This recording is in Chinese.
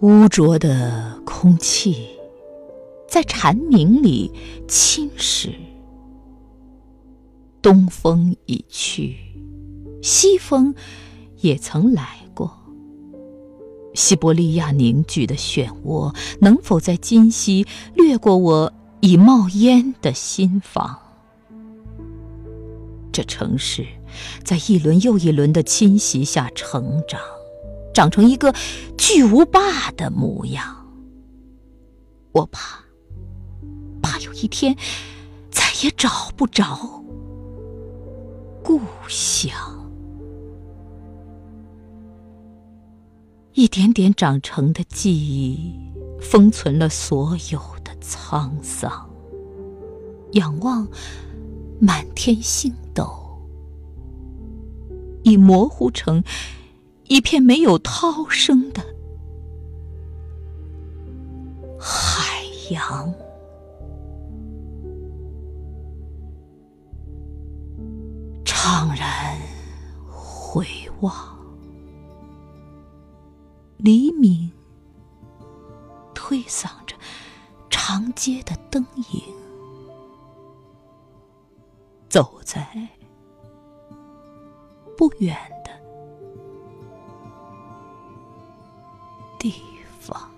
污浊的空气在蝉鸣里侵蚀。东风已去，西风也曾来过。西伯利亚凝聚的漩涡，能否在今夕掠过我已冒烟的心房？这城市在一轮又一轮的侵袭下成长，长成一个巨无霸的模样。我怕，怕有一天再也找不着故乡。一点点长成的记忆，封存了所有的沧桑。仰望满天星斗，已模糊成一片没有涛声的海洋。怅然回望。黎明推搡着长街的灯影，走在不远地方。